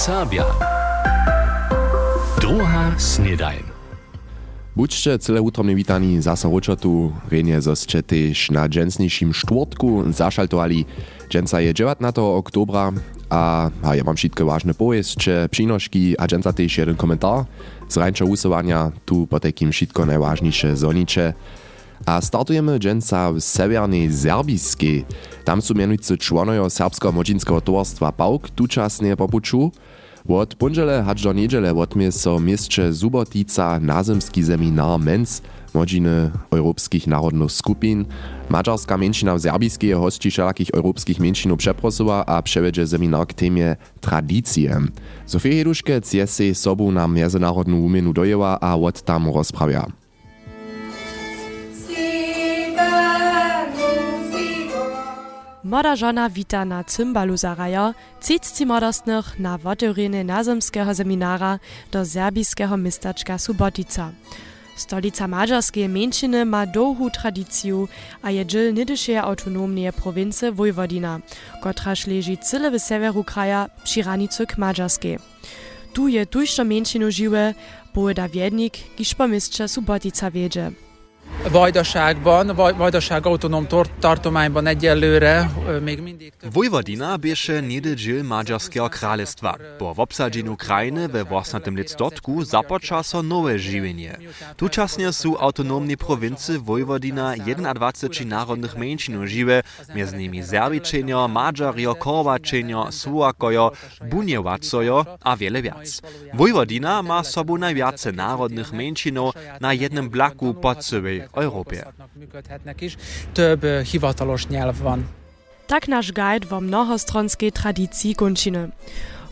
Serbia. Druga snedajn. Buďte celé útromne vítaní zase ročotu, renie zosće tež na džensniším štvrtku zašaltovali. Dženca je 19. oktobra a, a ja mam všetko vážne povesť, přinožky a dženca tež jeden komentár z rańcza usuwania, tu po takim wszystko najważniejsze. A startujemy dżęca w severnej Serbiskiej. Tam są mianujcy członojo serbskiego młodzieńskiego towarstwa PAUK tuczasnie popuczu. Od ponedele aż do niedziele odmie so mieście Zubotica nazemski seminar MENS młodziny europejskich narodnych skupin. Mađarska menšina w Serbijskiej hości wszelakich europejskich menšinów przeprosowa a przewiedzie seminar k temie tradicje. Sofie Heduszke je se sobu na międzynarodną umienu dojęła a od tam rozprawia. Maderjanna Vitana Zymbalosaraier zit zi Maders noch na Waterine nasemskeher Seminara der serbiskeher Mistačka Subotica. Stolica Majerske Menschine ma dohu Traditio a je dëll niddesche autonomnie Provinze Vojvodina, Gotraschleji Zille ve Severukraja Pschiranizyk Majerske. Du je duch der Menschino Jiwe, boe da Wiednik, gischpermistscher Subotica Weje. Vajdaságban, Vaj- Vajdaság autonóm tartományban egyelőre még mindig Vojvodina bieše niedźil Mađarskiego kralestwa. Po obsadzeniu krajiny we własnym lictotku započa so nowe żywienie. Tučasnie su autonomni prowincy Vojvodina 21 narodnych mniejszyn żywe, między nimi Serbičenio, Mađario, Korvačenio, Suakojo, Bunjevacojo a wiele wiac. Vojvodina ma sobu najwiace narodnych mniejszynów na jednym blaku po całej Europie. működhetnek is. Több hivatalos nyelv van. Tak nasz guide wo mnohostronskiej tradycji kończyny.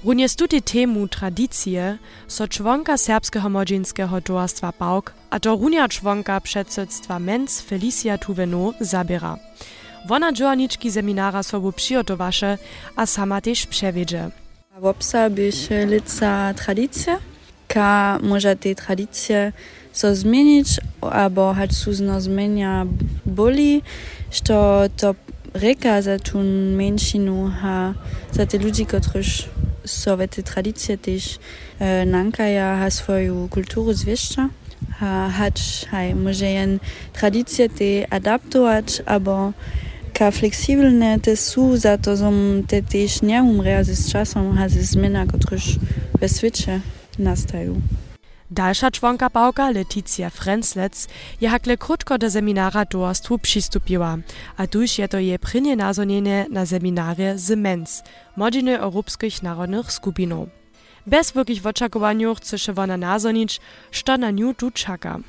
Również tutaj temu tradycje so członka serbskiego młodzieńskiego towarstwa PAUK, a to runia członka przedsedztwa MENS Felicia Tuveno zabiera. Wona dżoaniczki seminara sobu przygotowaše a sama też przewiedzie. W obsabiš lica tradicije, ka może te tradicije so zmienić, albo hać suzno zmienia boli, što to reka za tu menšinu, ha, za te ludzi, którzy so w te tradicje też e, nankaja, ha swoją kulturę zwieszcza, ha, hać, haj, może jen tradicje te adaptować, albo ka fleksibelne te su, za to som te też nie umrę z czasem, a ze zmiana, które we świecie nastają. Dalsza członka pałka Leticia Frenzlec je hakle krótko do seminara towarstwu przystupiła, a tuż je to je prynie nazonienie na seminarie z MENS, Młodziny Europejskich Narodnych Skupinów. Bez wielkich oczekiwań chce się ona nazonić, co na nią tu czeka.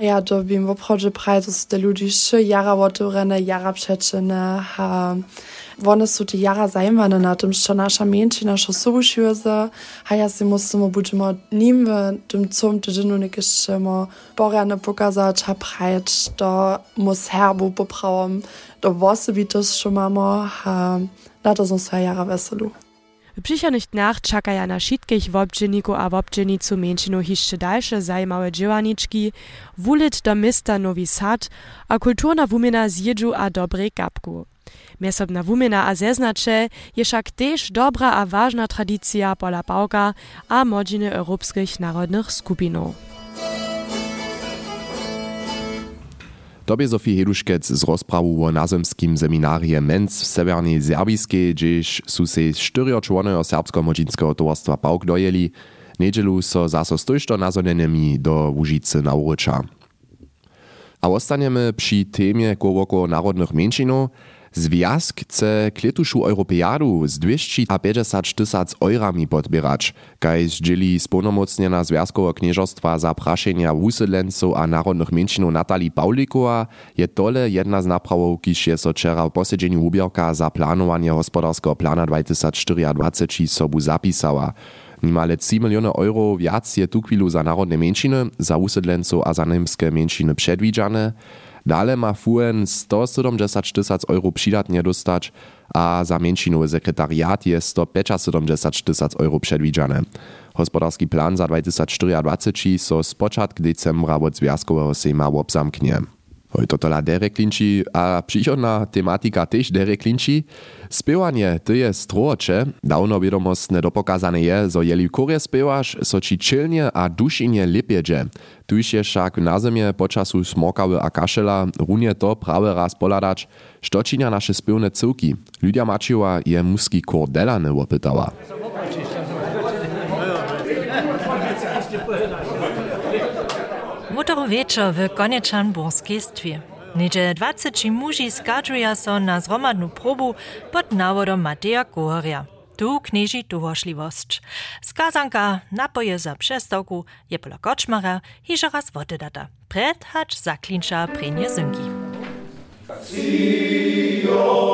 Ja do wiem wo Projektpreis de ludische Jara Watorenne Jarabschetschenne ha wannest du die Jara sein wann hat dem schon Charmenchiner cho sobuschse haier se musste ma butmmer niewe dem zumte dynamike Schimmer Borne Pokersat habreit da muss herbo bebraum da wasse wie das schon mammer ha dat uns zwei Jahre wesselo. W przyszłych dniach czekają na wszystkich wobczyników a wobczynicu mężczyznów jeszcze dalsze zajmowe działaniczki, wulit do miasta Nowy Sad, a kulturna wumina zjedzu a dobrej kapku. Miesobna wumina a zeznacze je však też dobra a ważna tradycja pola pałka a młodziny europejskich narodnych skupinów. Tobie Sofie Heduškec z rozprawu o nazemskim seminarie MENS w severnej Serbijskiej, gdzieś su se sztyrio członojo serbskiego młodzieńskiego towarstwa PAUK dojeli, niedzielu so zaso stojšto nazoneniemi do Łužicy na Urycza. A ostaniemy przy temie koło narodnych mniejszynów. Związk chce kletušu Europeadu z 250 tysac eurami podbierać, kaj zdzieli sponomocniena Związkowo Knieżostwa za praszenia a narodnych mniejszynów Natalii Paulikowa je tole jedna z naprawów, kiż je so w posiedzeniu ubierka za planowanie gospodarskiego plana 2024 sobu zapisała. Nimale 3 miliony euro wiac je tu chwilu za narodne mniejszyny, za usiedlenców a za niemskie mniejszyny przedwidziane. Dale ma FUN 170 tysac euro przydatnie dostać, a za mniejszynowy sekretariat je 175 tysac euro przedwidziane. Gospodarski plan za 2024 so z początku decembra od Związkowego Sejma obzamknie. To tola Derek Klinči a příchodná tematika tež Derek Klinči. Spěvanie, to je stroče. Dawno wiadomostne dopokazane je, zo jeli kurje spěwaš, so či čilnie a dušinje lipjeđe. Tuž je však na zemje počasu smokawy a kašela, runie to prawe raz poladać, što činia naše spěvne cyłki. Lydia Mačiova je muski kor Delane opytała. Mutoro wieczor w Konieczan Borskiej stwie. Niedzie 20 muži skadžuja so na zromadnu probu pod navodom Mateja Kohoria. Tu knieži tuhošliwość. Skazanka napoje za przestawku je pola koczmara hižo raz wotedata. Pred hacz zaklinča prenie zynki. Siona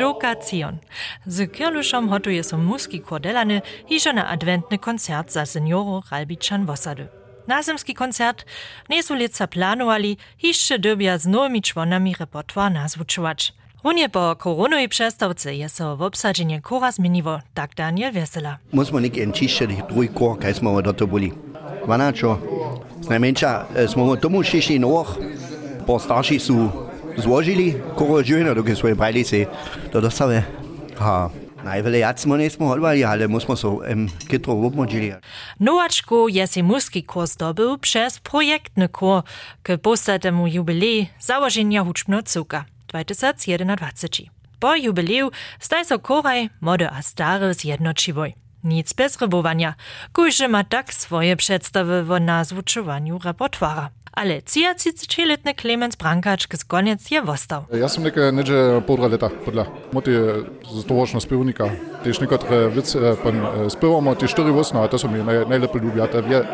Joka Zion. Z Kirluszom hotuje so muski kordelany hižo na adventny koncert za senioru Ralbičan Vosady. Nazemski koncert nie su lica planowali, hišće dobja z nowymi członami repertoar nazvučovač. Runie po koronowej przestawce je so w obsadzenie kora zmieniło, tak Daniel Wesela. Musimy nik enčišće drugi kor, kaj smo do to boli. Vanačo, najmenša smo tomu šišli noh, po starši su złożyli koło dźwina, dokie swoje brajlice. To dostawy. Ha. Najwiele jacmo nie smo odwali, ale musimy so em, kitro obmodzili. Nowaczku je si muski kurs zdobył przez projektny kur k postatemu jubilej założenia huczbno cuka 2021. Po jubileju staj so koraj mody a stary zjednoczywoj. Nic bez rybowania, kujże ma tak swoje przedstawy w nazwuczowaniu repertuara. ale cijacičeletni Klemens Brankač, ki skonec je vostal. Jaz sem nekaj neče eh, podra leta podla. Moti zastovočno spevnika. Tež nekatere eh, vice eh, spevamo, ti štiri vosna, to so mi naj, najlepo ljubja,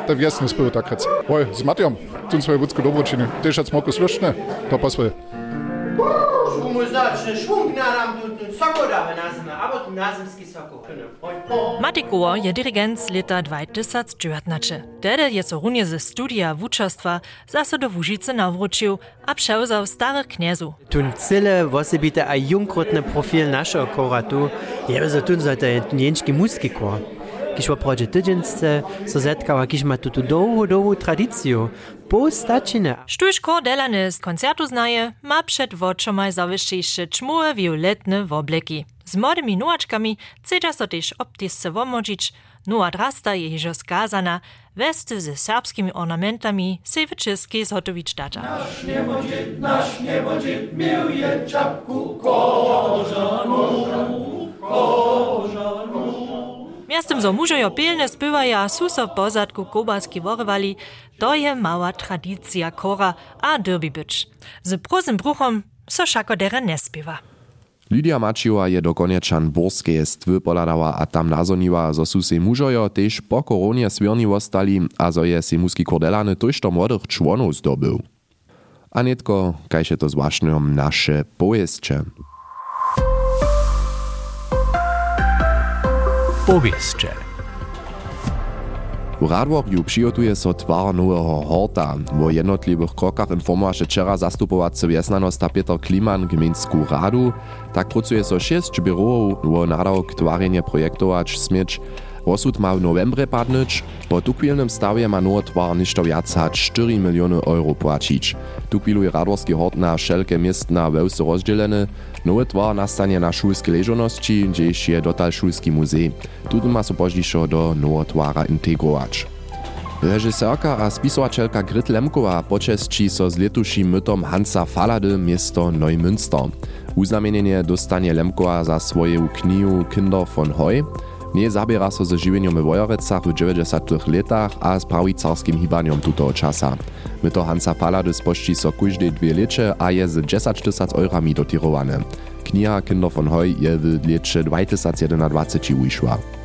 ta vjesni spev takrat. Oj, z Matijom, tu smo je vodsko dobročini, tež smo poslušne, to pa svoje. Szumuzaczny szwung naram tu ten soko da nazna, aber tu nazemski soko. Matiko je dirigent z leta 2019. Tedy je so runie ze studia wuczestwa zase do Łużycy nawrócił, a przełzał starych kniezów. Tun cyle wosebite a junkrotny profil naszego koratu, je so tun za te nienczki muski kor. Kiž v prođe tydzience so zetkała, kiž ma tutu długo, długo tradyciju. Postačine. Štuž kordelany z koncertu znaje, ma przed woczomaj zawyższejsze czmułe violetne wobleki. Z młodymi nułaczkami chcedza so też optisce womodzić, nuła drasta je hižo skazana, westy ze serbskimi ornamentami se w českej zhotowić data. Nasz niebodzit, nasz niebodzit, miłuje czapku korzanu, korzanu. Miastem zo mužojo pilne spywaja, su so w pozadku kobaski worywali, to je mała tradycja kora a derby być. Z prozym bruchom so szako dere nie spiewa. Lydia Mačiova je do konečan Borskeje stwy poladała a tam nazoniła, zo su se mužojo tež po koronie svierni ostali a zo je se muski kordelany tož to młodych członów zdobył. A netko, kajše to zwłaszczom nasze pojeźdźcze. powieszcze. V Radworju přijotuje so tvar nového horta. Vo jednotlivých krokach informovaše včera zastupovací vjesnanosta Peter Kliman gminskú radu. Tak pracuje so 6 byrov vo nárok tvarenie projektovač smieč. Rozsud ma w novembre padnyć. Po tukwilnym stawie ma nowy twar ništo wiac hać 4 miliony euro płacić. Tukwilu je radworski hort na wszelkie miestna wełsy rozdzieleny. Nowy twar nastanie na szulskiej leżoności, gdzieś je dotal szulski muzej. Tu ma so pożdżiszo do nowego twara integrować. Režiserka a spisovačelka Grit Lemkova počestí so z letuším mytom Hansa Falady město Neumünster. Uznamenenie dostanie Lemkova za swoją knihu Kinder von Heu. Nie zabiera so ze žiwenjom w Wojorecach w 90 letach a z prawicarskim hibanjom tutoho czasa. Myto Hansa Falady spošči so kujždej dwie leče a je z 10 tysac eurami dotirowane. Kniha Kinder von Heu je w leče 2021 wyszła.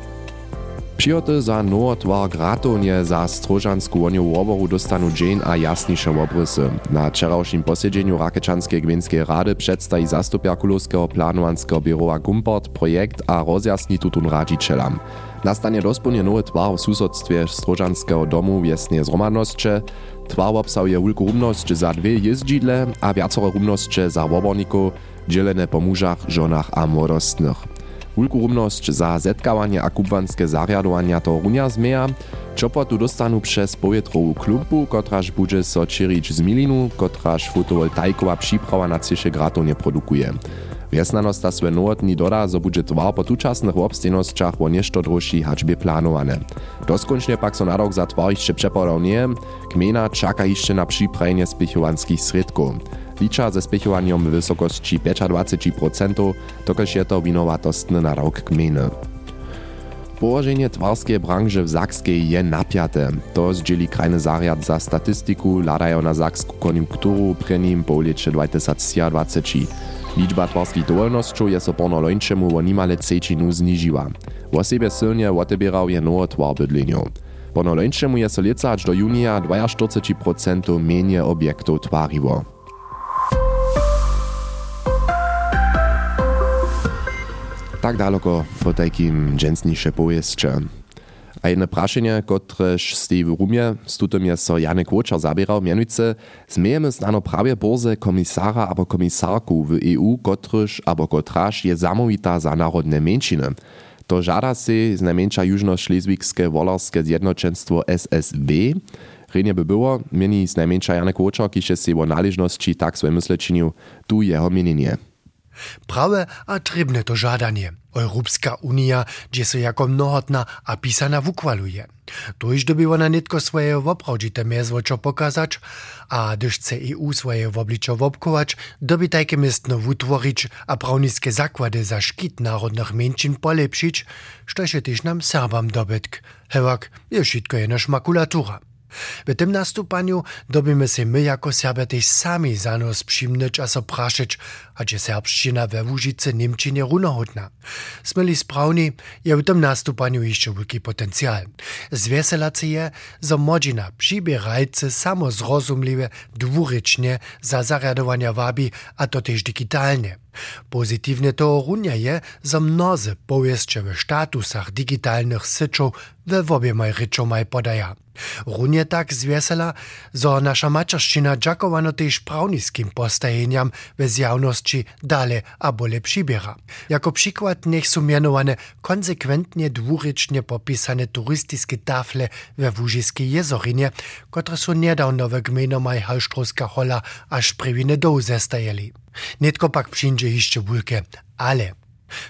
Přijoty za nowotwar gratovnie za Strožansku woniu woboru dostanu Jane a jasniše obrysy. Na wczorajszym posiedzeniu Rakečanskiej gminskiej rady przedstawi zastupia Kulowskiego planowanskeho birowa Gumport projekt a rozjasni tutun radzicielom. Nastanie dosponie nowy twar w susodstwie Strožanskiego domu wiesnie zromadnosće, twar obsahuje wulku rumnosć za dwie jeździdle a wiacore rumnosće za woborników, dzielene po mużach, żonach a młodostnych. Wulku rumnosć za zetkawanie a kubwanske zariadowania to runia zmeja, Čopo tu dostanu przez powietrową klumpu, kotraż bude so z milinu, kotraż fotovoltaikowa przyprawa na 3 gratów nie produkuje. Wjesnanost ta swe nowotni doda, zo bude twar po tučasnych obstejnosćach wo nešto drožší hačbie plánowane. Doskončne pak so nadok za nie, kmena czaka jeszcze na przyprajenie spichowanskich sredków. Licza ze spichowaniem w wysokości 25%, tokoż je to winowatostny nadok kmeny. Położenie twarskiej branży w Zakskiej je napiate. To zdzieli krajny zariad za statystyku, ladają na zaksku koniunkturu prenim po lecie 2020. Liczba twarskich dowolnościów jest oporno lończemu o nimale cecinu zniżyła. Osobie silnie odebierał je nowe twar bydleniu. Lończemu jest lica aż do junia 42% mniej obiektów twariło. Tak daleko po takim dżęsniejsze powieście. A jedno praszenie, kotreż stej w rumie, z tutym jest so Janek Łoczar zabierał, mianujce, zmiejemy znano prawie borze komisara albo komisarku w EU, kotreż albo kotraż je zamowita za narodne męczyny. To żada się z najmniejsza jużno-szlezwigskie wolarskie zjednoczeństwo SSW, Renie by było, mieni z najmniejsza Janek Łoczar, kisze się o należności tak swoje myśleczeniu, tu jeho mienienie. Prawe a trybne to żadanie. Europska Unia, gdzie so jako mnohotna a pisana wukwaluje. Tož doby ona nitko swoje woprawdzite mezwočo pokazać, a gdyż chce EU swoje wobliczo wopkować, doby tajke miestno wutworić a prawniskie zakłady za szkit narodnych mężczyzn polepszyć, što się też nam Serbam dobytk. Hewak, je wszystko jenoż makulatura. W tym nastupaniu dobimy się my jako Serbia też sami za nos przyjmnyć a so praszyć, a gdzie serbszczyna we Łużyce Niemczynie runohodna. Smyli sprawni, je w tym nastupaniu jeszcze wielki potencjal. Zwieselacy je, że młodzina przybierajcy samo zrozumliwe dwurycznie za zariadowania wabi, a to też digitalnie. Pozitywne to runia je, że mnozy powieszcze w statusach digitalnych syczów we wobiemaj ryczomaj podaja. Runie tak zwiesela, że nasza maczarszczyna dziakowano też prawniskim postajeniam we zjawności dale a bole przybiera. Jako przykład niech są konsekwentnie dwurycznie popisane turystyczne tafle we Wóżyskiej jezorinie, które są niedawno we gminomaj hola aż prywine doł zestajeli. Nitko pak przyjdzie jeszcze wulke, ale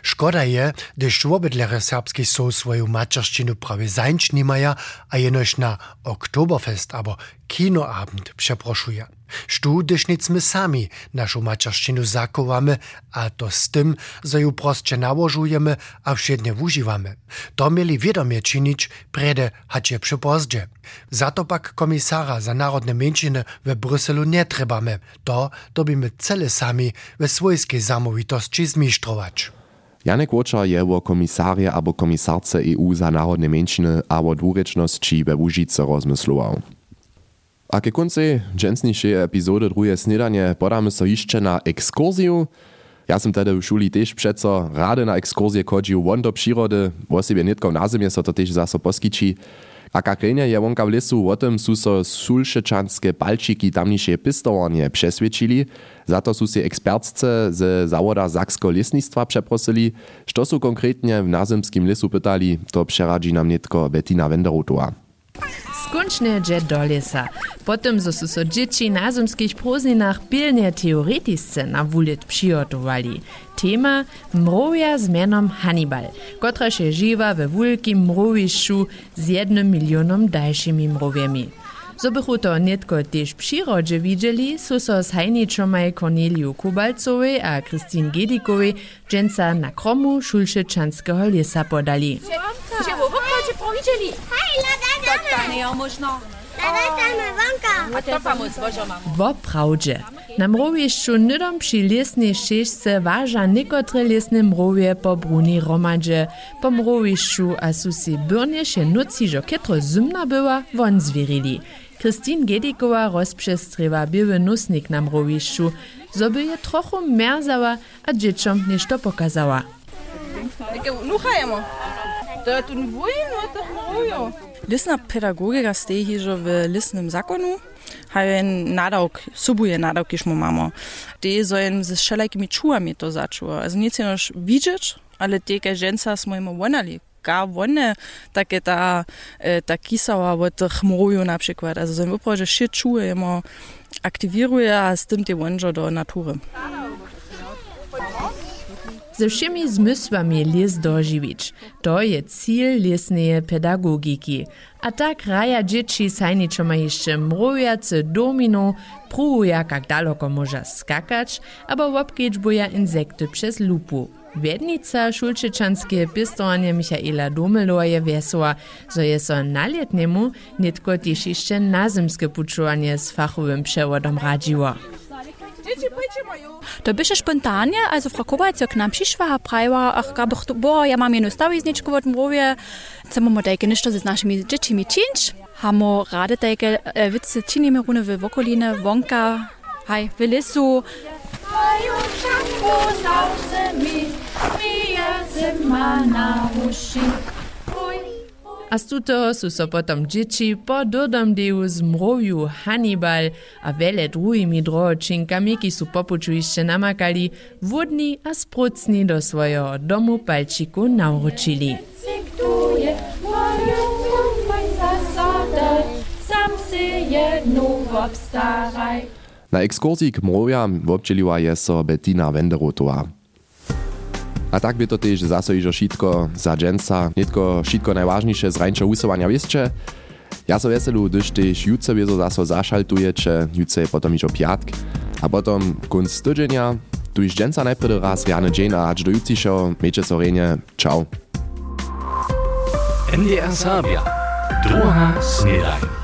Škoda je, gdyż wobydlere serbski są swoją maczarszczynu prawie zańcz niemaja, a jenoś na Oktoberfest albo Kinoabend przeproszuje. Sztu, gdyż nic my sami naszą maczarszczynu zakowamy, a to z tym, że ją prostsze nałożujemy, a wszednie używamy. To mieli wiadomie czynić, prede hacie przypozdzie. Za to pak komisara za narodne mężczyny w Bryselu nie trebamy. To dobimy cele sami we swojskiej zamówitości zmisztrować. Janek Łočar je o komisarje albo komisarce EU za narodne mężczyny a o dwurečnosti we Łužice rozmyslował. A ke koncej dżęsniejszej epizody drugie snedanie podamy so jeszcze na ekskursję. Ja sam tedy w szuli też przeco rady na ekskursję chodził won do przyrody, bo sobie nitko na zimie so to też zaso poskiči. A kakrenja je wonka w lesu o tym su so sulšečanske palčiki tamnišie pistowanie přesvědčili, za to su się ekspertce ze zawoda Saksko lesnictwa przeprosili, što su konkretnie w nazemskim lesu pytali, to przeradzi nam nitko Bettina Wenderotowa. Skunčne dže do lesa. Potem zo su so dzieci na zimskich prózdninach pilnie teoretisce na wulit przygotowali. Tema mrowia z menom Hannibal, która się żywa we wielkim mrowiszu z jednym milionom dalszymi mrowiami. So bychu to netko też przyrodzie widzieli, su so z hajniczomaj Corneliu Kubalcowej a Christine Gedikowej dżęca na kromu Szulszyczanskiego lesa podali. Powiedzieli? Hej, lada, nie można. Woprawdźe. Na mrowieszczu nydom przy lesnej ścieżce waża niekotre lesne mrowie po bruni romadze, po mrowieszczu a su si byrnie się noci, że kietro zimna była, won zwierili. Christine Gedikowa rozprzestrywa biły nusnik na mrowieszczu, zoby je trochu merzała, a dzieciom niż to pokazała. Nuchajemo. To tu nie boję, no to mrowią. Lisna pedagogika steji hižo w lisnym zakonu. hajen nadawk, subuje nadawki szmu mamo. Te sollen ze wszelakimi czułami to zaczęło. Also nic nie już widzieć, ale te ženca smo im wonali. Gar wonne takie ta, ta kisała od tych mroju na przykład. Also so im Upro, że się czujemy, aktywiruje, a z tym te wonżo do natury. Ze všemi zmysłami les doživić. To je cíl lesnej pedagogiki. A tak raja dzieci sajničo ma jeszcze mrojace domino, pruja jak daleko może skakać, albo łapkieć boja insekty przez lupu. Wiednica szulčečanske pistowanie Michaela Domelo je wesoła, że je so nalietnemu nitko też jeszcze nazymskie puczowanie z fachowym przewodem radziło. To byše spontanie, also Frau Kovac k nam přišla a prajva, ach, gab doch, bo, ja mam jednu stawizničku od mruvě, chceme mu tajke nešto s našimi dětmi činč, hamo rade tajke vice činíme rune v okoline, vonka, haj, v lesu. Mają czapku zawsze mi, mija zima na uszy. Astuto su so potom džiči po dodom deju zmroju Hannibal, a vele drugimi droočinkami, ki su popučujišče namakali, vodni a sprocni do svojeho domu palčiku nauročili. Na ekskurziji k mrojam občeliva je so Bettina Wenderotová. A tak by to też zase iżo šitko za dżęca, nitko šitko najważniejsze z rańczo usuwania wieszcze. Ja so weselu, gdyż też jutce wieso zase zaszaltujecie, jutce je potom iżo piatk, a potom kunc tydzienia, tu iż dżęca najpierw raz rany dzień, a aż do jutciszo, miejcie so renie, ciao. NDR Sabia, druga snedajn.